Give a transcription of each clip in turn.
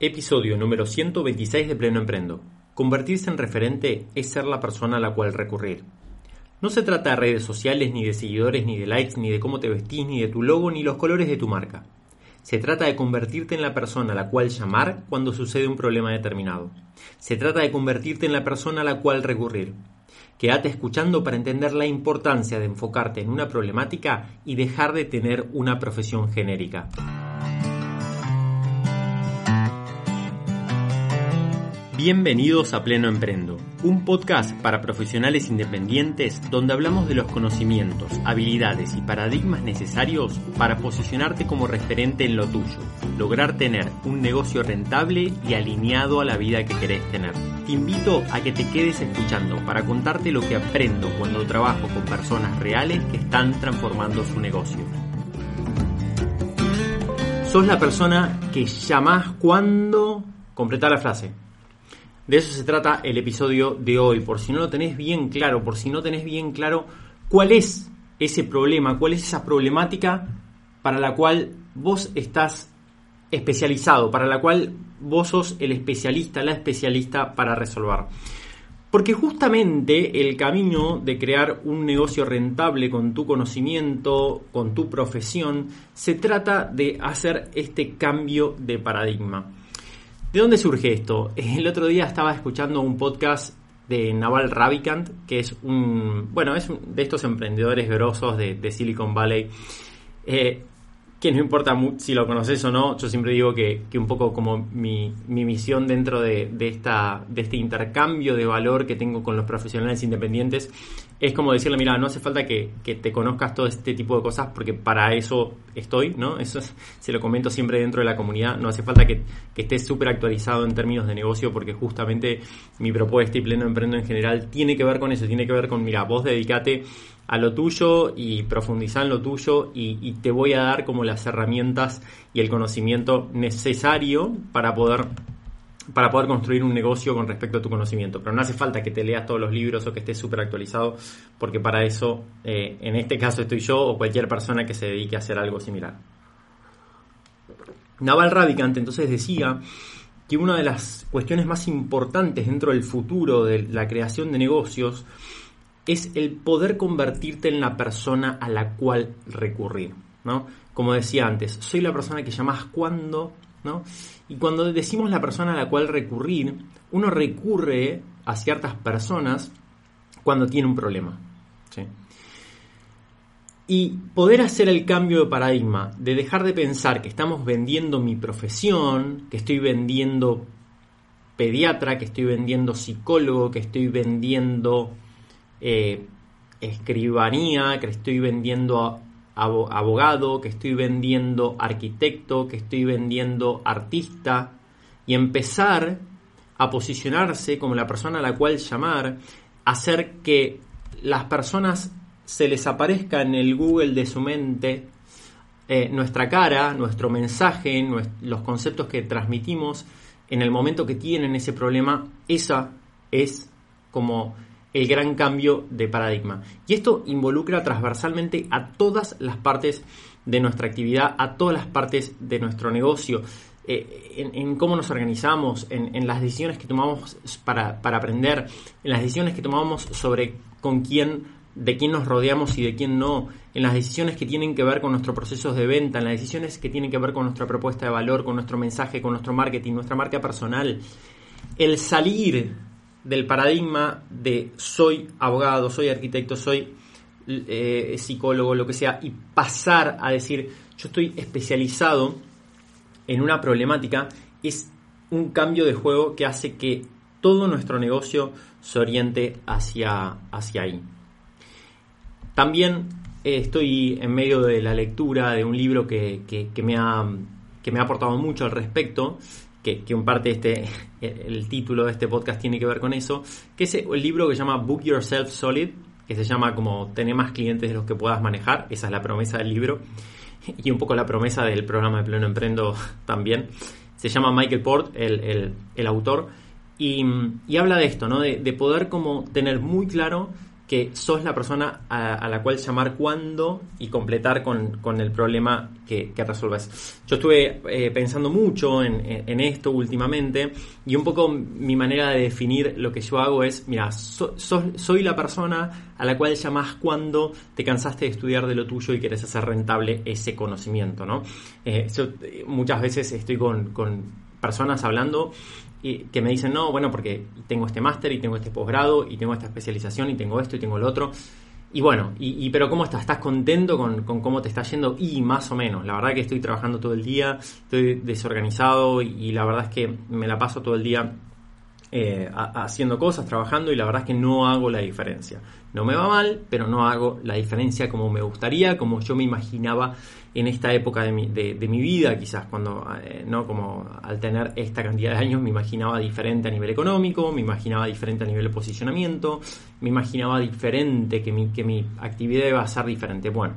Episodio número 126 de Pleno Emprendo. Convertirse en referente es ser la persona a la cual recurrir. No se trata de redes sociales, ni de seguidores, ni de likes, ni de cómo te vestís, ni de tu logo, ni los colores de tu marca. Se trata de convertirte en la persona a la cual llamar cuando sucede un problema determinado. Se trata de convertirte en la persona a la cual recurrir. Quédate escuchando para entender la importancia de enfocarte en una problemática y dejar de tener una profesión genérica. Bienvenidos a Pleno Emprendo, un podcast para profesionales independientes donde hablamos de los conocimientos, habilidades y paradigmas necesarios para posicionarte como referente en lo tuyo, lograr tener un negocio rentable y alineado a la vida que querés tener. Te invito a que te quedes escuchando para contarte lo que aprendo cuando trabajo con personas reales que están transformando su negocio. Sos la persona que llamás cuando... Completa la frase. De eso se trata el episodio de hoy, por si no lo tenés bien claro, por si no tenés bien claro cuál es ese problema, cuál es esa problemática para la cual vos estás especializado, para la cual vos sos el especialista, la especialista para resolver. Porque justamente el camino de crear un negocio rentable con tu conocimiento, con tu profesión, se trata de hacer este cambio de paradigma. ¿De dónde surge esto? El otro día estaba escuchando un podcast de Naval Ravikant, que es un, bueno, es de estos emprendedores grosos de, Silicon Valley. Eh, que no importa si lo conoces o no, yo siempre digo que, un poco como mi, misión dentro de, esta, de este intercambio de valor que tengo con los profesionales independientes es como decirle, mira, no hace falta que, te conozcas todo este tipo de cosas porque para eso estoy, ¿no? Eso se lo comento siempre dentro de la comunidad, no hace falta que, que estés súper actualizado en términos de negocio porque justamente mi propuesta y pleno emprendo en general tiene que ver con eso, tiene que ver con, mira, vos dedicate a lo tuyo y profundizar en lo tuyo y, te voy a dar como las herramientas y el conocimiento necesario para poder para poder construir un negocio con respecto a tu conocimiento. Pero no hace falta que te leas todos los libros o que estés súper actualizado, porque para eso, eh, en este caso estoy yo o cualquier persona que se dedique a hacer algo similar. Naval Ravikant entonces decía que una de las cuestiones más importantes dentro del futuro de la creación de negocios es el poder convertirte en la persona a la cual recurrir, ¿no? Como decía antes, soy la persona que llamás cuando, Y cuando decimos la persona a la cual recurrir, uno recurre a ciertas personas cuando tiene un problema, Y poder hacer el cambio de paradigma, de dejar de pensar que estamos vendiendo mi profesión, que estoy vendiendo pediatra, que estoy vendiendo psicólogo, que estoy vendiendo eh, escribanía, que estoy vendiendo abogado, que estoy vendiendo arquitecto, que estoy vendiendo artista, y empezar a posicionarse como la persona a la cual llamar, hacer que las personas se les aparezca en el Google de su mente eh, nuestra cara, nuestro mensaje, los conceptos que transmitimos en el momento que tienen ese problema, esa es como el gran cambio de paradigma. Y esto involucra transversalmente a todas las partes de nuestra actividad, a todas las partes de nuestro negocio, eh, en, cómo nos organizamos, en, las decisiones que tomamos para, aprender, en las decisiones que tomamos sobre con quién, de quién nos rodeamos y de quién no, en las decisiones que tienen que ver con nuestros procesos de venta, en las decisiones que tienen que ver con nuestra propuesta de valor, con nuestro mensaje, con nuestro marketing, nuestra marca personal. El salir del paradigma de soy abogado, soy arquitecto, soy eh, psicólogo, lo que sea, y pasar a decir yo estoy especializado en una problemática, es un cambio de juego que hace que todo nuestro negocio se oriente hacia, hacia ahí. También eh, estoy en medio de la lectura de un libro que, me, ha, que me ha aportado mucho al respecto, que, en parte este, el título de este podcast tiene que ver con eso, que es el libro que se llama Book Yourself Solid, que se llama como tener más clientes de los que puedas manejar, esa es la promesa del libro, y un poco la promesa del programa de Pleno Emprendo también. Se llama Michael Port, el, autor, y, habla de esto, ¿no? De, poder como tener muy claro que sos la persona a, la cual llamar cuando y completar con, el problema que, resuelves. Yo estuve eh, pensando mucho en, esto últimamente y un poco mi manera de definir lo que yo hago es, mira, soy la persona a la cual llamás cuando te cansaste de estudiar de lo tuyo y quieres hacer rentable ese conocimiento, ¿no? Eh, yo muchas veces estoy con, con personas hablando que me dicen, no, bueno, porque tengo este máster y tengo este posgrado y tengo esta especialización y tengo esto y tengo lo otro. Y bueno, y, pero ¿cómo estás? ¿Estás contento con, cómo te está yendo? Y más o menos, la verdad que estoy trabajando todo el día, estoy desorganizado y, la verdad es que me la paso todo el día eh, haciendo cosas, trabajando y la verdad es que no hago la diferencia. No me va mal, pero no hago la diferencia como me gustaría, como yo me imaginaba en esta época de mi, vida, quizás cuando, eh, ¿no? Como al tener esta cantidad de años me imaginaba diferente a nivel económico, me imaginaba diferente a nivel de posicionamiento, me imaginaba diferente, que mi, que mi actividad iba a ser diferente. Bueno,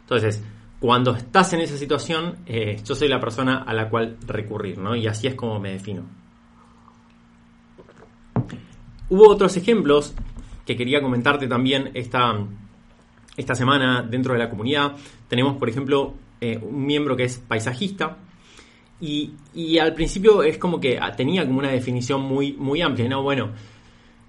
entonces, cuando estás en esa situación, eh, yo soy la persona a la cual recurrir, ¿no? Y así es como me defino. Hubo otros ejemplos que quería comentarte también esta, esta semana dentro de la comunidad. Tenemos, por ejemplo, eh, un miembro que es paisajista. Y, al principio es como que tenía como una definición muy, muy amplia, ¿no? Bueno,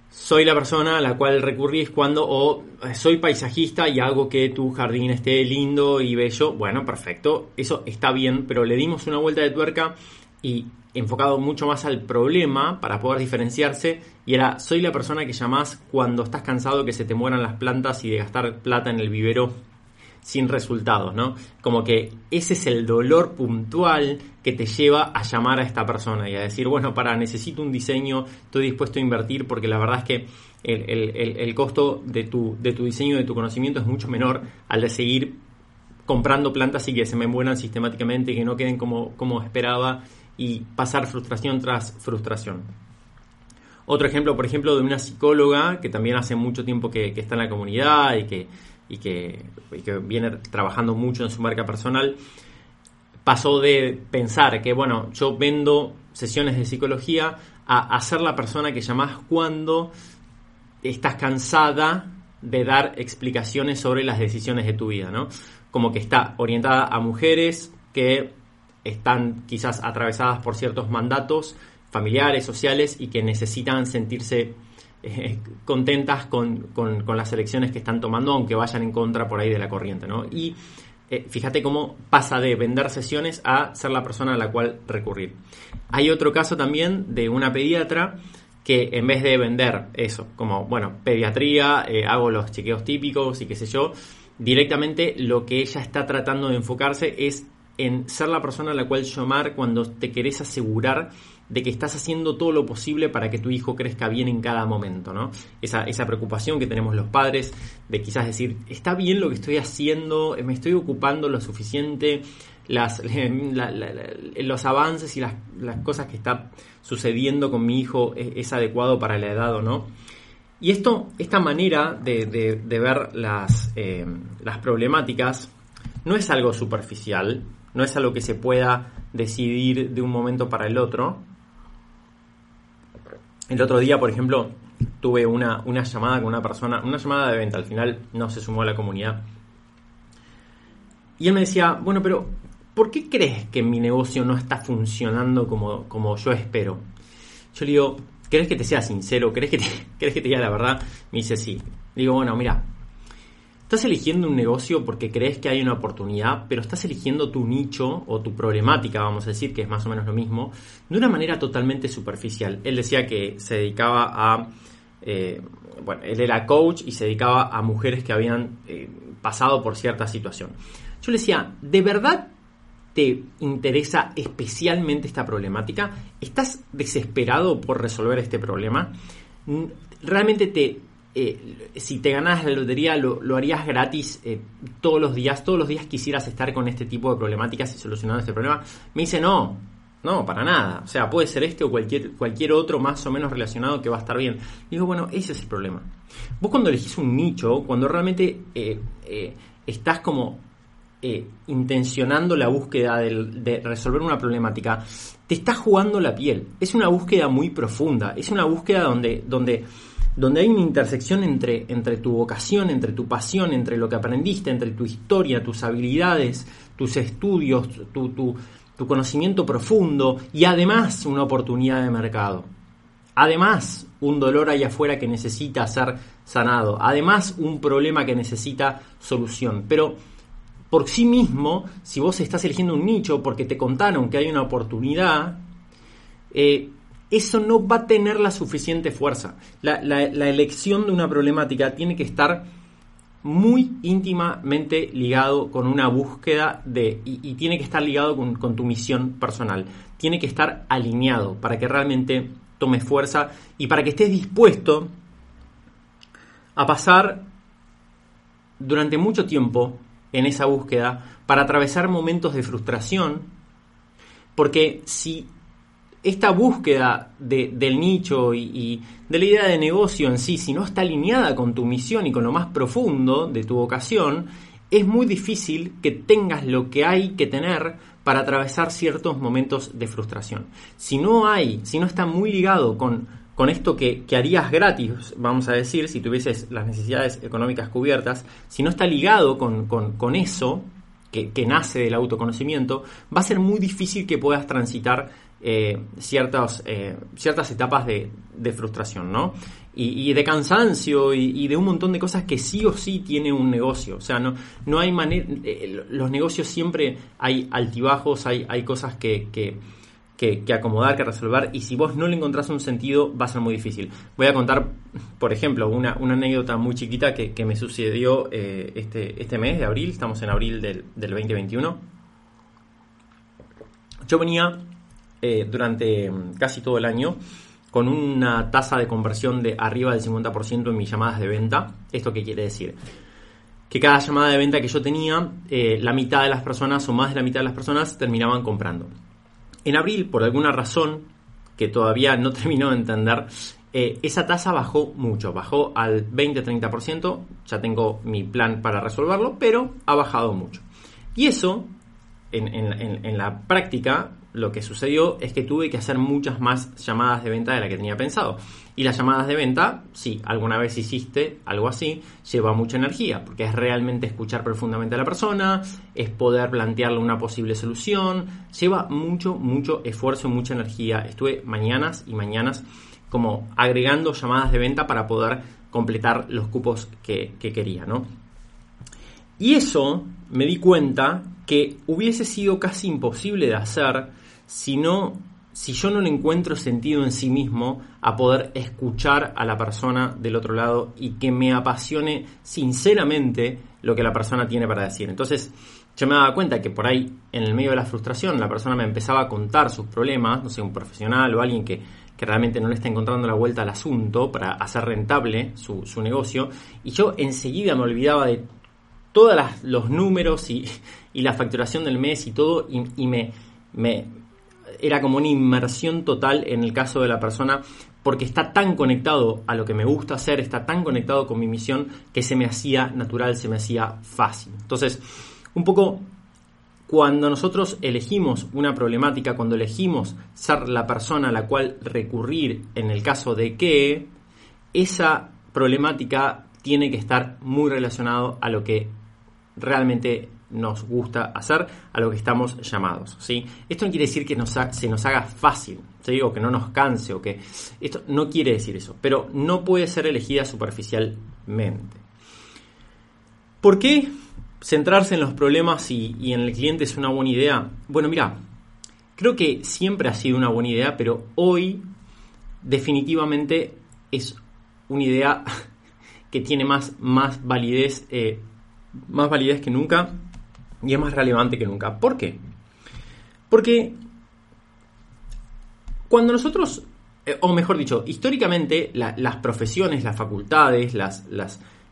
soy la persona a la cual recurrís cuando o eh, soy paisajista y hago que tu jardín esté lindo y bello. Bueno, perfecto, eso está bien, pero le dimos una vuelta de tuerca y enfocado mucho más al problema para poder diferenciarse y era soy la persona que llamás cuando estás cansado que se te mueran las plantas y de gastar plata en el vivero sin resultados, ¿no? Como que ese es el dolor puntual que te lleva a llamar a esta persona y a decir, bueno, para, necesito un diseño, estoy dispuesto a invertir porque la verdad es que el, costo de tu, de tu diseño, de tu conocimiento es mucho menor al de seguir comprando plantas y que se me mueran sistemáticamente y que no queden como, como esperaba y pasar frustración tras frustración. Otro ejemplo, por ejemplo, de una psicóloga que también hace mucho tiempo que, está en la comunidad y que, y que, viene trabajando mucho en su marca personal, pasó de pensar que, bueno, yo vendo sesiones de psicología a, ser la persona que llamás cuando estás cansada de dar explicaciones sobre las decisiones de tu vida, ¿no? Como que está orientada a mujeres que están quizás atravesadas por ciertos mandatos familiares, sociales y que necesitan sentirse eh, contentas con, las elecciones que están tomando, aunque vayan en contra por ahí de la corriente. ¿no? Y eh, fíjate cómo pasa de vender sesiones a ser la persona a la cual recurrir. Hay otro caso también de una pediatra que en vez de vender eso, como, bueno, pediatría, eh, hago los chequeos típicos y qué sé yo, directamente lo que ella está tratando de enfocarse es en ser la persona a la cual llamar cuando te querés asegurar de que estás haciendo todo lo posible para que tu hijo crezca bien en cada momento, ¿no? Esa, esa preocupación que tenemos los padres de quizás decir, está bien lo que estoy haciendo, me estoy ocupando lo suficiente, las, los avances y las, cosas que está sucediendo con mi hijo es, adecuado para la edad o no. Y esto, esta manera de, ver las, eh, las problemáticas no es algo superficial, no es algo que se pueda decidir de un momento para el otro. El otro día, por ejemplo, tuve una, una llamada con una persona, una llamada de venta, al final no se sumó a la comunidad. Y él me decía, bueno, pero ¿por qué crees que mi negocio no está funcionando como, como yo espero? Yo le digo, ¿crees que te sea sincero? ¿Crees que te, ¿Crees que te diga la verdad? Me dice, sí. digo, bueno, mira, Estás eligiendo un negocio porque crees que hay una oportunidad, pero estás eligiendo tu nicho o tu problemática, vamos a decir, que es más o menos lo mismo, de una manera totalmente superficial. Él decía que se dedicaba a... Eh, bueno, él era coach y se dedicaba a mujeres que habían eh, pasado por cierta situación. Yo le decía, ¿de verdad te interesa especialmente esta problemática? ¿Estás desesperado por resolver este problema? ¿Realmente te, eh, si te ganas la lotería lo, harías gratis eh, todos los días, todos los días quisieras estar con este tipo de problemáticas y solucionando este problema. Me dice, no, no, para nada. O sea, puede ser este o cualquier, cualquier otro más o menos relacionado que va a estar bien. digo, bueno, ese es el problema. Vos cuando elegís un nicho, cuando realmente eh, estás como intencionando la búsqueda de resolver una problemática, te estás jugando la piel. Es una búsqueda muy profunda, es una búsqueda donde, donde donde hay una intersección entre, entre tu vocación, entre tu pasión, entre lo que aprendiste, entre tu historia, tus habilidades, tus estudios, tu, tu, conocimiento profundo y además una oportunidad de mercado. Además, un dolor allá afuera que necesita ser sanado. Además, un problema que necesita solución. Pero por sí mismo, si vos estás eligiendo un nicho porque te contaron que hay una oportunidad, eh, eso no va a tener la suficiente fuerza. La, elección de una problemática tiene que estar muy íntimamente ligado con una búsqueda de, y, tiene que estar ligado con, con, tu misión personal. Tiene que estar alineado para que realmente tome fuerza y para que estés dispuesto a pasar durante mucho tiempo en esa búsqueda para atravesar momentos de frustración, porque si esta búsqueda del nicho y, de la idea de negocio en sí, si no está alineada con tu misión y con lo más profundo de tu vocación, es muy difícil que tengas lo que hay que tener para atravesar ciertos momentos de frustración. Si no hay, si no está muy ligado con con esto que, harías gratis, vamos a decir, si tuvieses las necesidades económicas cubiertas, si no está ligado con, eso, que, nace del autoconocimiento, va a ser muy difícil que puedas transitar eh, ciertas, eh, ciertas etapas de, frustración, ¿no? Y, de cansancio y, de un montón de cosas que sí o sí tiene un negocio. O sea, no, no hay manera. Eh, los negocios siempre hay altibajos, hay, hay cosas que que, acomodar, que resolver, y si vos no le encontrás un sentido, va a ser muy difícil. Voy a contar, por ejemplo, una, anécdota muy chiquita que, me sucedió este, este mes de abril, estamos en abril del, 2021. Yo venía eh, durante mm, casi todo el año con una tasa de conversión de arriba del 50% en mis llamadas de venta. ¿Esto qué quiere decir? Que cada llamada de venta que yo tenía, eh, la mitad de las personas o más de la mitad de las personas terminaban comprando. En abril, por alguna razón que todavía no terminó de entender, eh, esa tasa bajó mucho, bajó al 20-30%, ya tengo mi plan para resolverlo, pero ha bajado mucho. Y eso, en la práctica, lo que sucedió es que tuve que hacer muchas más llamadas de venta de la que tenía pensado. Y las llamadas de venta, si alguna vez hiciste algo así, lleva mucha energía, porque es realmente escuchar profundamente a la persona, es poder plantearle una posible solución, lleva mucho, mucho esfuerzo y mucha energía. Estuve mañanas y mañanas como agregando llamadas de venta para poder completar los cupos que, que quería, ¿no? Y eso me di cuenta que hubiese sido casi imposible de hacer si si yo no le encuentro sentido en sí mismo a poder escuchar a la persona del otro lado y que me apasione sinceramente lo que la persona tiene para decir. Entonces, yo me daba cuenta que por ahí, en el medio de la frustración, la persona me empezaba a contar sus problemas, no sé, un profesional o alguien que, realmente no le está encontrando la vuelta al asunto para hacer rentable su, negocio, y yo enseguida me olvidaba de todos los números y, la facturación del mes y todo, y, me, me, era como una inmersión total en el caso de la persona porque está tan conectado a lo que me gusta hacer, está tan conectado con mi misión que se me hacía natural, se me hacía fácil. Entonces, un poco cuando nosotros elegimos una problemática, cuando elegimos ser la persona a la cual recurrir en el caso de que esa problemática tiene que estar muy relacionado a lo que realmente nos gusta hacer, a lo que estamos llamados. ¿sí? Esto no quiere decir que se nos haga fácil, ¿sí? o que no nos canse, o que esto no quiere decir eso, pero no puede ser elegida superficialmente. ¿Por qué centrarse en los problemas y, en el cliente es una buena idea? Bueno, mira, creo que siempre ha sido una buena idea, pero hoy definitivamente es una idea que tiene más, más validez, eh, más validez que nunca y es más relevante que nunca. ¿Por qué? Porque cuando nosotros, eh, o mejor dicho, históricamente las profesiones, las facultades, las,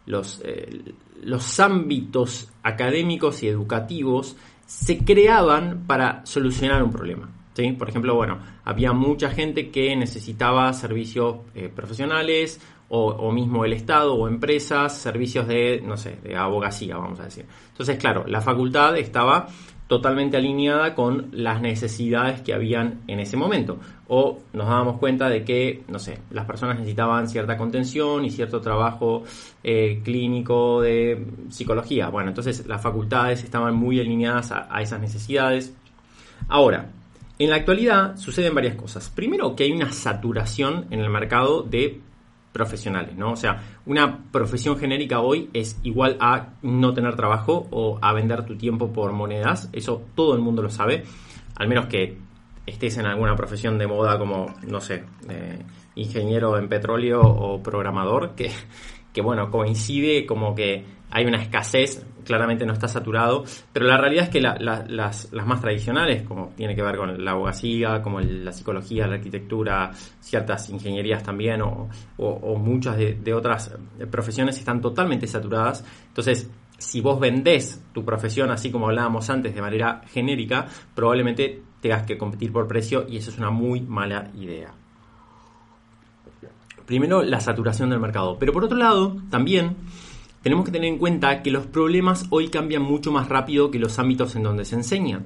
los, eh, los ámbitos académicos y educativos se creaban para solucionar un problema. ¿sí? Por ejemplo, bueno, había mucha gente que necesitaba servicios eh, profesionales o, mismo el Estado o empresas, servicios de, no sé, de abogacía, vamos a decir. Entonces, claro, la facultad estaba totalmente alineada con las necesidades que habían en ese momento. o nos dábamos cuenta de que, no sé, las personas necesitaban cierta contención y cierto trabajo eh, clínico de psicología. Bueno, entonces las facultades estaban muy alineadas a, esas necesidades. Ahora, en la actualidad suceden varias cosas. Primero, que hay una saturación en el mercado de profesionales, ¿no? O sea, una profesión genérica hoy es igual a no tener trabajo o a vender tu tiempo por monedas. Eso todo el mundo lo sabe, al menos que estés en alguna profesión de moda como, no sé, eh, ingeniero en petróleo o programador, que, que bueno, coincide como que hay una escasez, claramente no está saturado, pero la realidad es que las, las, más tradicionales, como tiene que ver con la abogacía, como la psicología, la arquitectura, ciertas ingenierías también, o, o, muchas de, de, otras profesiones están totalmente saturadas. Entonces, si vos vendés tu profesión, así como hablábamos antes, de manera genérica, probablemente tengas que competir por precio y eso es una muy mala idea. Primero, la saturación del mercado. Pero por otro lado, también tenemos que tener en cuenta que los problemas hoy cambian mucho más rápido que los ámbitos en donde se enseñan.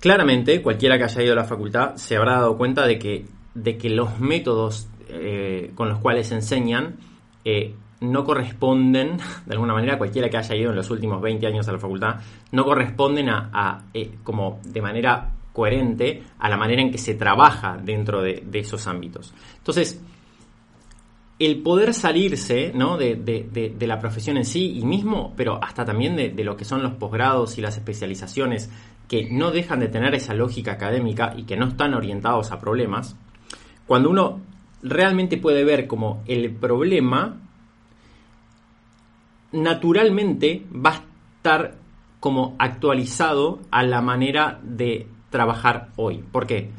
Claramente, cualquiera que haya ido a la facultad se habrá dado cuenta de que, de que los métodos eh, con los cuales se enseñan eh, no corresponden, de alguna manera, cualquiera que haya ido en los últimos 20 años a la facultad, no corresponden a, eh, como de manera coherente a la manera en que se trabaja dentro de, esos ámbitos. Entonces, el poder salirse ¿no? de, la profesión en sí y mismo, pero hasta también de, lo que son los posgrados y las especializaciones que no dejan de tener esa lógica académica y que no están orientados a problemas, cuando uno realmente puede ver como el problema naturalmente va a estar como actualizado a la manera de trabajar hoy. ¿Por qué?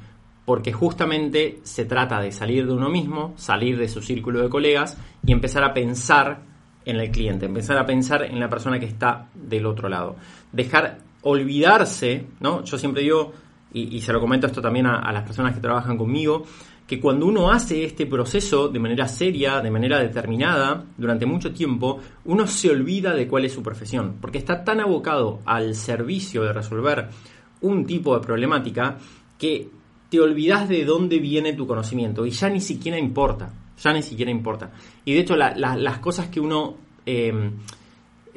Porque justamente se trata de salir de uno mismo, salir de su círculo de colegas y empezar a pensar en el cliente, empezar a pensar en la persona que está del otro lado. Dejar olvidarse, ¿no? Yo siempre digo, y, se lo comento esto también a las personas que trabajan conmigo, que cuando uno hace este proceso de manera seria, de manera determinada, durante mucho tiempo, uno se olvida de cuál es su profesión, porque está tan abocado al servicio de resolver un tipo de problemática que te olvidas de dónde viene tu conocimiento y ya ni siquiera importa, ya ni siquiera importa. Y de hecho las cosas que uno... Eh,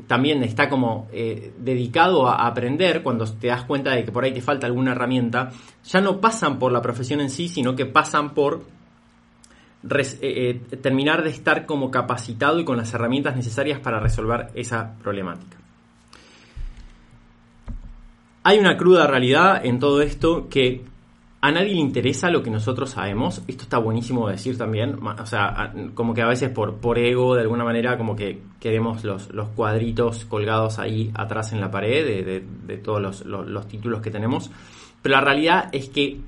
también está como eh, dedicado a aprender cuando te das cuenta de que por ahí te falta alguna herramienta, ya no pasan por la profesión en sí, sino que pasan por eh, eh, terminar de estar como capacitado y con las herramientas necesarias para resolver esa problemática. Hay una cruda realidad en todo esto que a nadie le interesa lo que nosotros sabemos. Esto está buenísimo de decir también. O sea, como que a veces por, por ego, de alguna manera, como que queremos los, los cuadritos colgados ahí atrás en la pared de, todos los, títulos que tenemos. Pero la realidad es que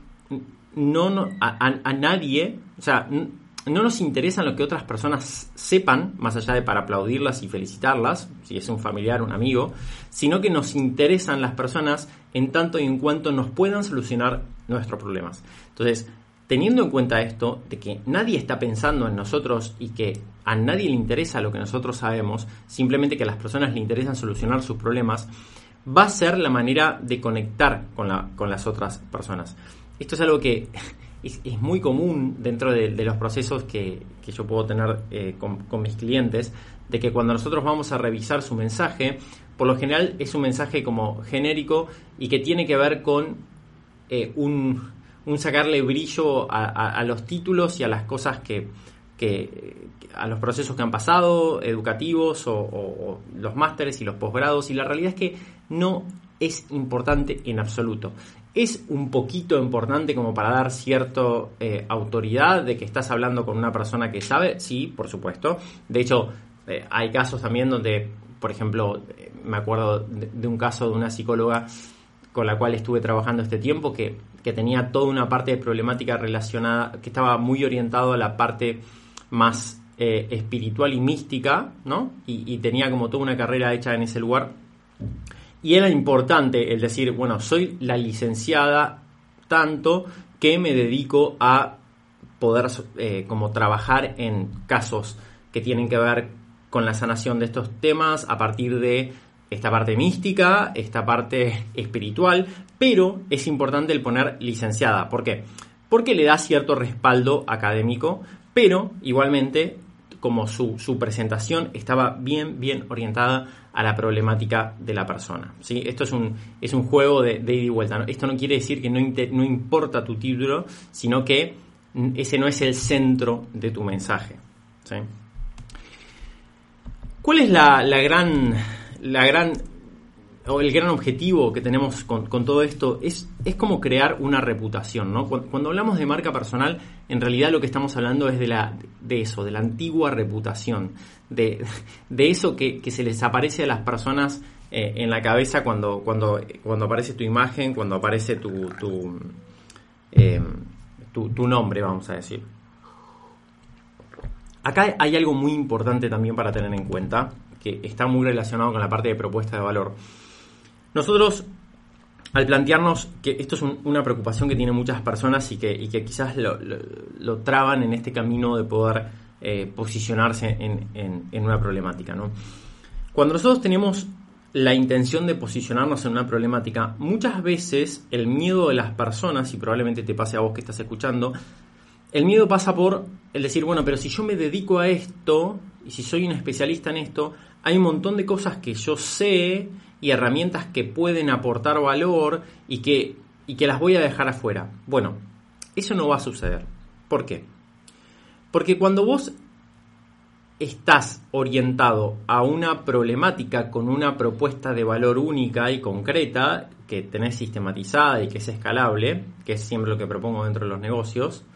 no, a, nadie, o sea, no nos interesa lo que otras personas sepan, más allá de para aplaudirlas y felicitarlas, si es un familiar, un amigo, sino que nos interesan las personas en tanto y en cuanto nos puedan solucionar nuestros problemas. Entonces, teniendo en cuenta esto, de que nadie está pensando en nosotros y que a nadie le interesa lo que nosotros sabemos, simplemente que a las personas le interesan solucionar sus problemas, va a ser la manera de conectar con, la, con las otras personas. Esto es algo que es, muy común dentro de, los procesos que, yo puedo tener eh, con, mis clientes, de que cuando nosotros vamos a revisar su mensaje, por lo general es un mensaje como genérico y que tiene que ver con eh, un, sacarle brillo a, los títulos y a las cosas que, a los procesos que han pasado, educativos o los másteres y los posgrados, y la realidad es que no es importante en absoluto es un poquito importante como para dar cierta eh, autoridad de que estás hablando con una persona que sabe, sí, por supuesto. De hecho, eh, hay casos también donde, por ejemplo, me acuerdo de, un caso de una psicóloga con la cual estuve trabajando este tiempo que, tenía toda una parte de problemática relacionada, que estaba muy orientado a la parte más espiritual y mística, ¿no? y tenía como toda una carrera hecha en ese lugar y era importante el decir, bueno, soy la licenciada tanto que me dedico a poder eh, como trabajar en casos que tienen que ver con la sanación de estos temas a partir de esta parte mística, esta parte espiritual, pero es importante el poner licenciada. ¿Por qué? Porque le da cierto respaldo académico, pero igualmente como su, su, presentación estaba bien, bien orientada a la problemática de la persona. ¿sí? Esto es un, es un juego de, ida y vuelta. Esto no quiere decir que no, no importa tu título, sino que ese no es el centro de tu mensaje. ¿Cuál es la, la, gran, la gran o el gran objetivo que tenemos con, todo esto es, es como crear una reputación, ¿no? Cuando, hablamos de marca personal, en realidad lo que estamos hablando es de, la, de eso, de la antigua reputación, de, eso que, se les aparece a las personas eh, en la cabeza cuando, cuando, cuando aparece tu imagen, cuando aparece tu, tu, eh, tu, tu nombre, vamos a decir. Acá hay algo muy importante también para tener en cuenta, que está muy relacionado con la parte de propuesta de valor. Nosotros, al plantearnos que esto es una preocupación que tienen muchas personas y que, quizás lo, traban en este camino de poder eh, posicionarse en, una problemática. Cuando nosotros tenemos la intención de posicionarnos en una problemática, muchas veces el miedo de las personas, y probablemente te pase a vos que estás escuchando, el miedo pasa por el decir, bueno, pero si yo me dedico a esto, y si soy un especialista en esto, hay un montón de cosas que yo sé y herramientas que pueden aportar valor y que, y que las voy a dejar afuera. Bueno, eso no va a suceder. ¿Por qué? Porque cuando vos estás orientado a una problemática con una propuesta de valor única y concreta, que tenés sistematizada y que es escalable, que es siempre lo que propongo dentro de los negocios,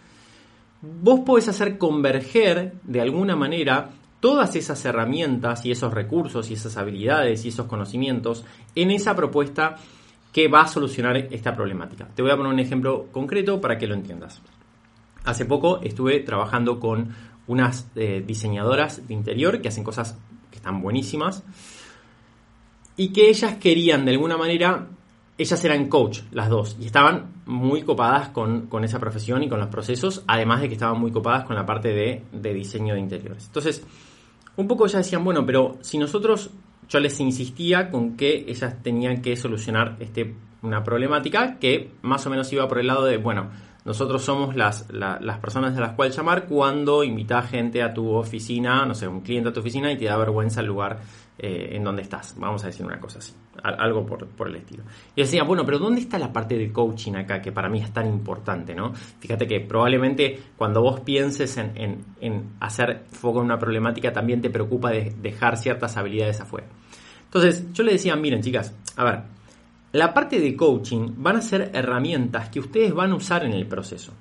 vos podés hacer converger de alguna manera todas esas herramientas y esos recursos y esas habilidades y esos conocimientos en esa propuesta que va a solucionar esta problemática. Te voy a poner un ejemplo concreto para que lo entiendas. Hace poco estuve trabajando con unas eh, diseñadoras de interior que hacen cosas que están buenísimas y que ellas querían de alguna manera, ellas eran coach las dos y estaban muy copadas con, esa profesión y con los procesos, además de que estaban muy copadas con la parte de, de diseño de interiores. Entonces, un poco ya decían, bueno, pero si nosotros, yo les insistía con que ellas tenían que solucionar este, una problemática que más o menos iba por el lado de, bueno, nosotros somos las, las personas de las cuales llamar cuando invita gente a tu oficina, no sé, un cliente a tu oficina y te da vergüenza el lugar eh, en donde estás. Vamos a decir una cosa así, algo por, por, el estilo. Y decía, bueno, pero ¿dónde está la parte de coaching acá que para mí es tan importante, ¿no? Fíjate que probablemente cuando vos pienses en, en, en hacer foco en una problemática también te preocupa de dejar ciertas habilidades afuera. Entonces, yo le decía, miren chicas, a ver, la parte de coaching van a ser herramientas que ustedes van a usar en el proceso.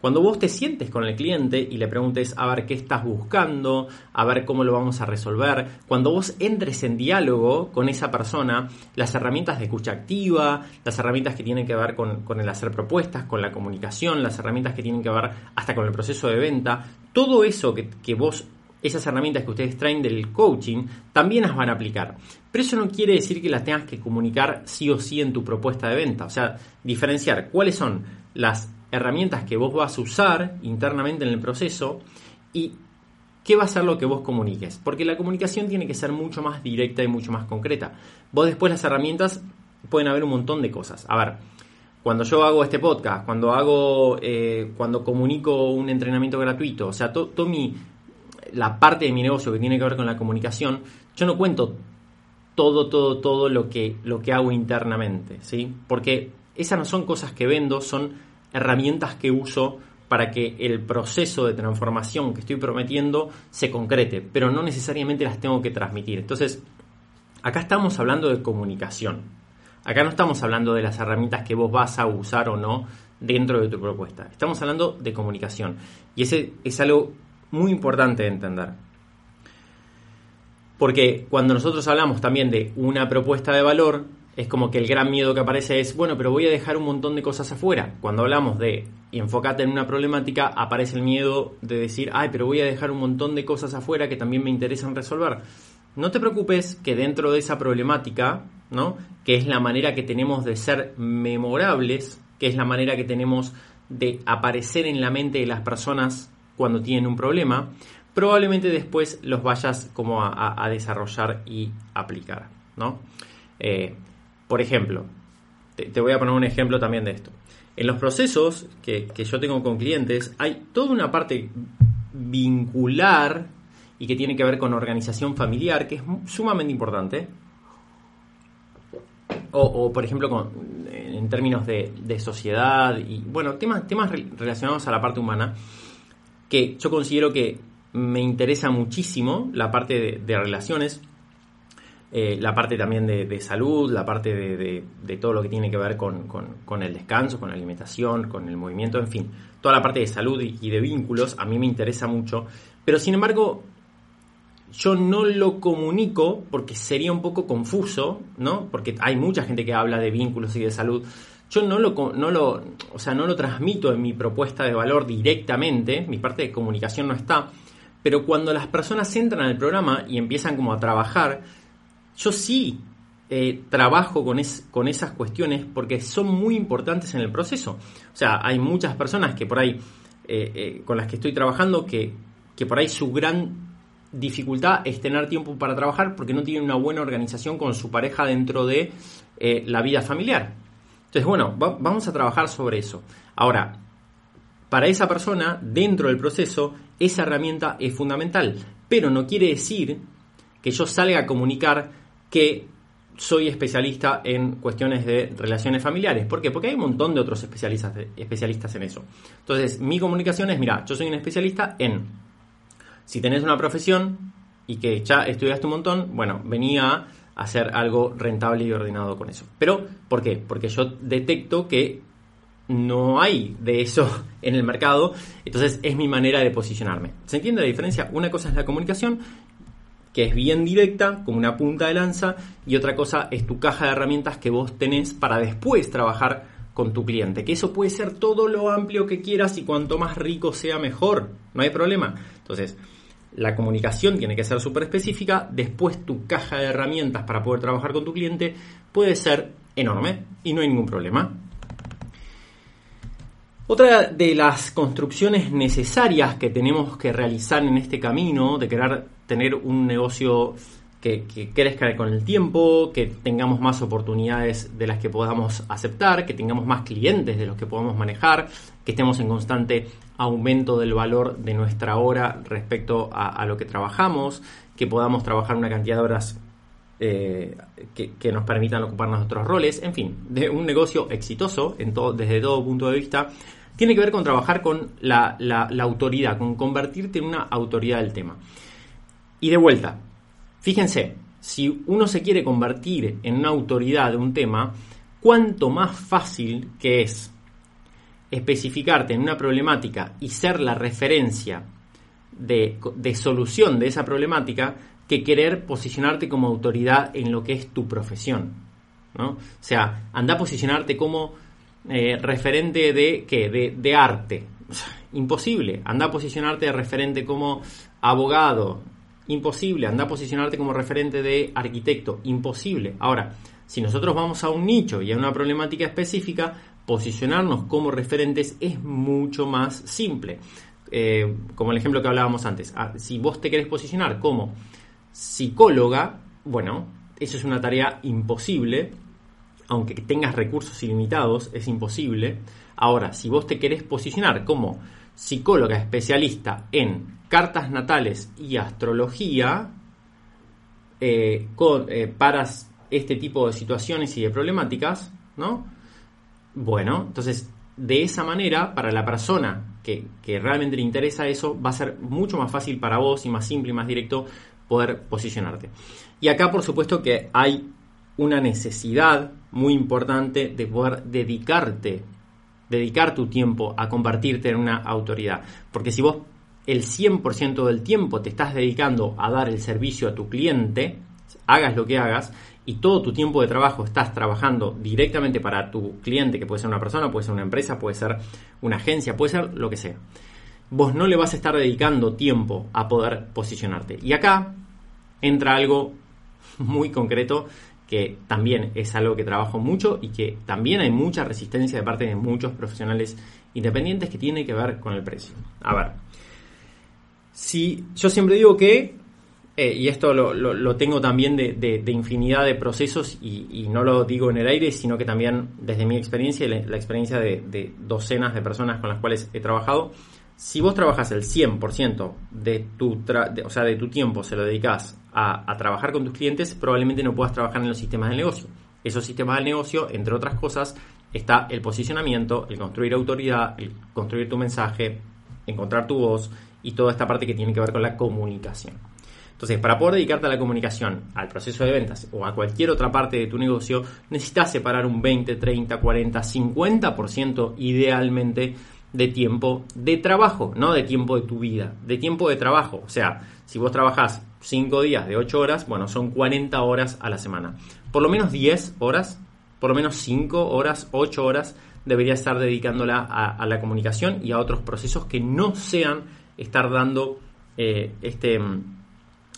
Cuando vos te sientes con el cliente y le preguntes a ver qué estás buscando, a ver cómo lo vamos a resolver, cuando vos entres en diálogo con esa persona, las herramientas de escucha activa, las herramientas que tienen que ver con, el hacer propuestas, con la comunicación, las herramientas que tienen que ver hasta con el proceso de venta, todo eso que, que vos esas herramientas que ustedes traen del coaching también las van a aplicar. Pero eso no quiere decir que las tengas que comunicar sí o sí en tu propuesta de venta. O sea, diferenciar cuáles son las herramientas que vos vas a usar internamente en el proceso y qué va a ser lo que vos comuniques. Porque la comunicación tiene que ser mucho más directa y mucho más concreta. Vos después las herramientas pueden haber un montón de cosas. A ver, cuando yo hago este podcast, cuando hago, eh, cuando comunico un entrenamiento gratuito, o sea, todo mi la parte de mi negocio que tiene que ver con la comunicación, yo no cuento todo, todo, todo lo que, lo que hago internamente, ¿sí? Porque esas no son cosas que vendo, son herramientas que uso para que el proceso de transformación que estoy prometiendo se concrete, pero no necesariamente las tengo que transmitir. Entonces, acá estamos hablando de comunicación. Acá no estamos hablando de las herramientas que vos vas a usar o no dentro de tu propuesta. Estamos hablando de comunicación. Y ese es algo muy importante de entender. Porque cuando nosotros hablamos también de una propuesta de valor, es como que el gran miedo que aparece es, bueno, pero voy a dejar un montón de cosas afuera. Cuando hablamos de y enfócate en una problemática, aparece el miedo de decir, ay, pero voy a dejar un montón de cosas afuera que también me interesan resolver. No te preocupes que dentro de esa problemática, ¿no? Que es la manera que tenemos de ser memorables, que es la manera que tenemos de aparecer en la mente de las personas cuando tienen un problema, probablemente después los vayas como a, desarrollar y aplicar. ¿no? Eh, por ejemplo, te, voy a poner un ejemplo también de esto. En los procesos que, que yo tengo con clientes hay toda una parte vincular y que tiene que ver con organización familiar, que es sumamente importante. O, por ejemplo, en términos de, sociedad y, bueno, temas, temas relacionados a la parte humana, que yo considero que me interesa muchísimo la parte de, relaciones, eh, la parte también de, salud, la parte de, todo lo que tiene que ver con, el descanso, con la alimentación, con el movimiento, en fin, toda la parte de salud y de vínculos a mí me interesa mucho, pero sin embargo yo no lo comunico porque sería un poco confuso, ¿no? Porque hay mucha gente que habla de vínculos y de salud. Yo no lo, no lo, o sea, no lo transmito en mi propuesta de valor directamente, mi parte de comunicación no está, pero cuando las personas entran al programa y empiezan como a trabajar, yo sí eh, trabajo con, con esas cuestiones porque son muy importantes en el proceso. O sea, hay muchas personas que por ahí, eh, eh, con las que estoy trabajando, que, que por ahí su gran dificultad es tener tiempo para trabajar porque no tienen una buena organización con su pareja dentro de la vida familiar. Entonces, bueno, vamos a trabajar sobre eso. Ahora, para esa persona, dentro del proceso, esa herramienta es fundamental, pero no quiere decir que yo salga a comunicar que soy especialista en cuestiones de relaciones familiares. ¿Por qué? Porque hay un montón de otros especialistas, especialistas en eso. Entonces, mi comunicación es, mira, yo soy un especialista en si tenés una profesión y que ya estudiaste un montón, bueno, venía a hacer algo rentable y ordenado con eso. Pero, ¿por qué? Porque yo detecto que no hay de eso en el mercado, entonces es mi manera de posicionarme. ¿Se entiende la diferencia? Una cosa es la comunicación, que es bien directa, como una punta de lanza, y otra cosa es tu caja de herramientas que vos tenés para después trabajar con tu cliente. Que eso puede ser todo lo amplio que quieras y cuanto más rico sea mejor, no hay problema. Entonces, la comunicación tiene que ser súper específica, después tu caja de herramientas para poder trabajar con tu cliente puede ser enorme y no hay ningún problema. Otra de las construcciones necesarias que tenemos que realizar en este camino de querer tener un negocio que, crezca con el tiempo, que tengamos más oportunidades de las que podamos aceptar, que tengamos más clientes de los que podamos manejar, que estemos en constante aumento del valor de nuestra hora respecto a, lo que trabajamos, que podamos trabajar una cantidad de horas eh, que, nos permitan ocuparnos de otros roles, en fin, de un negocio exitoso en todo, desde todo punto de vista, tiene que ver con trabajar con la autoridad, con convertirte en una autoridad del tema. Y de vuelta, Fíjense, si uno se quiere convertir en una autoridad de un tema, cuánto más fácil que es especificarte en una problemática y ser la referencia de, solución de esa problemática que querer posicionarte como autoridad en lo que es tu profesión. ¿no? O sea, anda a posicionarte como eh, referente de qué? De, de arte. Imposible. Anda a posicionarte de referente como abogado, Imposible. Anda a posicionarte como referente de arquitecto. Imposible. Ahora, si nosotros vamos a un nicho y a una problemática específica, posicionarnos como referentes es mucho más simple. Eh, como el ejemplo que hablábamos antes. Ah, si vos te querés posicionar como psicóloga, bueno, eso es una tarea imposible. Aunque tengas recursos ilimitados, es imposible. Ahora, si vos te querés posicionar como psicóloga especialista en cartas natales y astrología eh, eh, para este tipo de situaciones y de problemáticas, ¿no? Bueno, entonces de esa manera, para la persona que, que, realmente le interesa eso, va a ser mucho más fácil para vos y más simple y más directo poder posicionarte. Y acá, por supuesto, que hay una necesidad muy importante de poder dedicarte, dedicar tu tiempo a convertirte en una autoridad. Porque si vos el 100% del tiempo te estás dedicando a dar el servicio a tu cliente, hagas lo que hagas, y todo tu tiempo de trabajo estás trabajando directamente para tu cliente, que puede ser una persona, puede ser una empresa, puede ser una agencia, puede ser lo que sea. Vos no le vas a estar dedicando tiempo a poder posicionarte. Y acá entra algo muy concreto que también es algo que trabajo mucho y que también hay mucha resistencia de parte de muchos profesionales independientes que tiene que ver con el precio. A ver, si yo siempre digo que eh, y esto lo, tengo también de, infinidad de procesos y, no lo digo en el aire, sino que también desde mi experiencia y la, experiencia de, docenas de personas con las cuales he trabajado, si vos trabajas el 100% de tu, o sea, de tu tiempo, se lo dedicas a, trabajar con tus clientes, probablemente no puedas trabajar en los sistemas del negocio. Esos sistemas del negocio, entre otras cosas, está el posicionamiento, el construir autoridad, el construir tu mensaje, encontrar tu voz y toda esta parte que tiene que ver con la comunicación. Entonces, para poder dedicarte a la comunicación, al proceso de ventas o a cualquier otra parte de tu negocio, necesitas separar un 20, 30, 40, 50% idealmente de tiempo de trabajo, no de tiempo de tu vida, de tiempo de trabajo. O sea, si vos trabajas 5 días de 8 horas, bueno, son 40 horas a la semana. Por lo menos 10 horas, por lo menos 5 horas, 8 horas, deberías estar dedicándola a, la comunicación y a otros procesos que no sean estar dando eh, este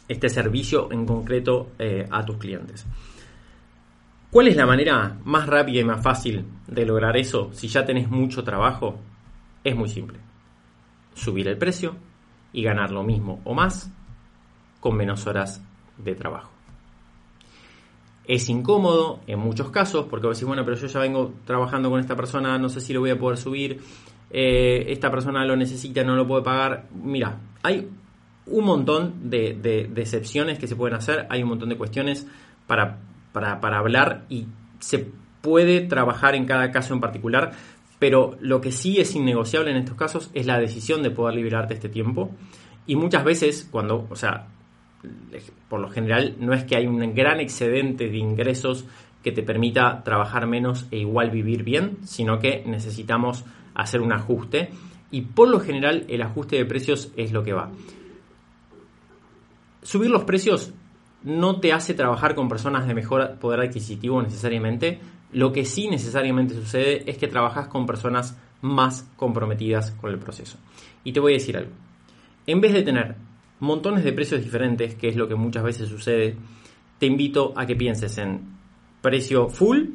este servicio en concreto eh, a tus clientes. ¿Cuál es la manera más rápida y más fácil de lograr eso si ya tenés mucho trabajo? Es muy simple. Subir el precio y ganar lo mismo o más con menos horas de trabajo. Es incómodo en muchos casos porque vos decís, bueno, pero yo ya vengo trabajando con esta persona, no sé si lo voy a poder subir, eh, esta persona lo necesita, no lo puede pagar. Mira, hay un montón de, de, excepciones que se pueden hacer, hay un montón de cuestiones para, para, hablar y se puede trabajar en cada caso en particular, pero lo que sí es innegociable en estos casos es la decisión de poder liberarte este tiempo. Y muchas veces, cuando, o sea, por lo general no es que hay un gran excedente de ingresos que te permita trabajar menos e igual vivir bien, sino que necesitamos hacer un ajuste y por lo general el ajuste de precios es lo que va subir los precios no te hace trabajar con personas de mejor poder adquisitivo necesariamente. Lo que sí necesariamente sucede es que trabajas con personas más comprometidas con el proceso. Y te voy a decir algo. En vez de tener montones de precios diferentes, que es lo que muchas veces sucede, te invito a que pienses en precio full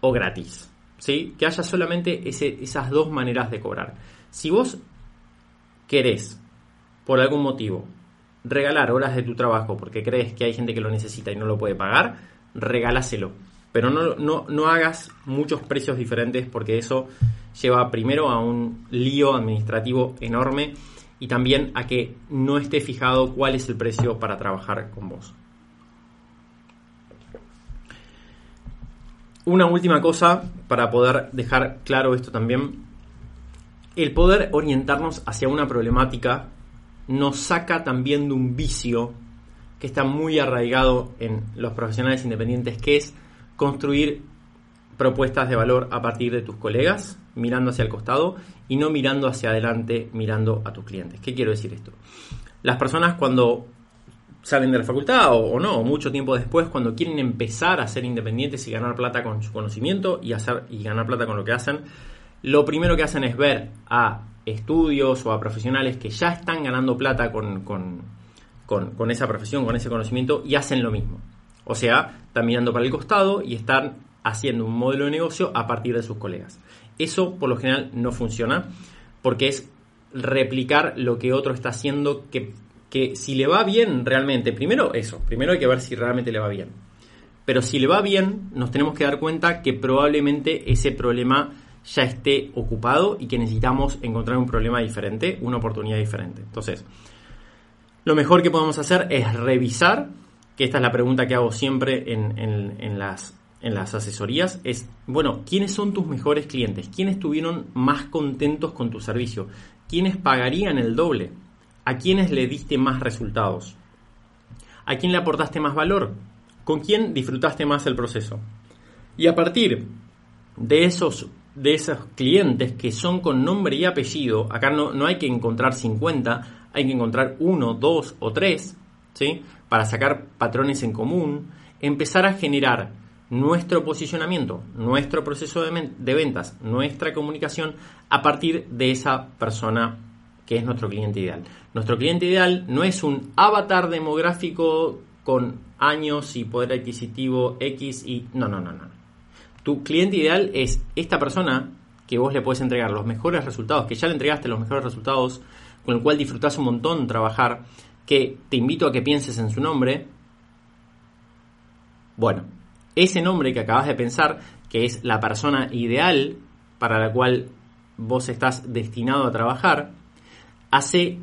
o gratis. ¿Sí? Que haya solamente esas dos maneras de cobrar. Si vos querés, por algún motivo, regalar horas de tu trabajo porque crees que hay gente que lo necesita y no lo puede pagar, regálaselo. Pero no, no, no hagas muchos precios diferentes porque eso lleva primero a un lío administrativo enorme y también a que no esté fijado cuál es el precio para trabajar con vos. Una última cosa para poder dejar claro esto también. El poder orientarnos hacia una problemática nos saca también de un vicio que está muy arraigado en los profesionales independientes, que es construir propuestas de valor a partir de tus colegas, mirando hacia el costado y no mirando hacia adelante, mirando a tus clientes. ¿Qué quiero decir esto? Las personas cuando salen de la facultad o, no, mucho tiempo después, cuando quieren empezar a ser independientes y ganar plata con su conocimiento y, hacer, y ganar plata con lo que hacen, lo primero que hacen es ver a estudios o a profesionales que ya están ganando plata con, con, esa profesión, con ese conocimiento y hacen lo mismo. O sea, están mirando para el costado y están haciendo un modelo de negocio a partir de sus colegas. Eso por lo general no funciona porque es replicar lo que otro está haciendo que, que si le va bien realmente, primero eso, primero hay que ver si realmente le va bien. Pero si le va bien, nos tenemos que dar cuenta que probablemente ese problema ya esté ocupado y que necesitamos encontrar un problema diferente, una oportunidad diferente. Entonces, lo mejor que podemos hacer es revisar, que esta es la pregunta que hago siempre en, las, en las asesorías, es, bueno, ¿quiénes son tus mejores clientes? ¿Quiénes estuvieron más contentos con tu servicio? ¿Quiénes pagarían el doble? ¿A quiénes le diste más resultados? ¿A quién le aportaste más valor? ¿Con quién disfrutaste más el proceso? Y a partir de esos de esos clientes que son con nombre y apellido, acá no, no hay que encontrar 50, hay que encontrar uno, dos o tres, ¿sí? Para sacar patrones en común, empezar a generar nuestro posicionamiento, nuestro proceso de, de ventas, nuestra comunicación a partir de esa persona que es nuestro cliente ideal. Nuestro cliente ideal no es un avatar demográfico con años y poder adquisitivo X y... No, no, no, no. Tu cliente ideal es esta persona que vos le puedes entregar los mejores resultados, que ya le entregaste los mejores resultados, con el cual disfrutás un montón trabajar, que te invito a que pienses en su nombre. Bueno, ese nombre que acabas de pensar, que es la persona ideal para la cual vos estás destinado a trabajar, hace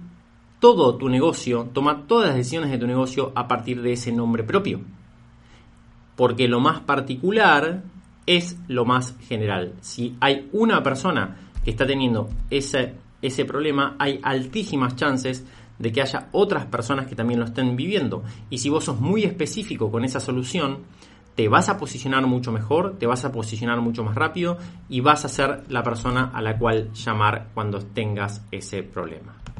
todo tu negocio, toma todas las decisiones de tu negocio a partir de ese nombre propio. Porque lo más particular es lo más general. Si hay una persona que está teniendo ese, ese problema, hay altísimas chances de que haya otras personas que también lo estén viviendo. Y si vos sos muy específico con esa solución, te vas a posicionar mucho mejor, te vas a posicionar mucho más rápido y vas a ser la persona a la cual llamar cuando tengas ese problema.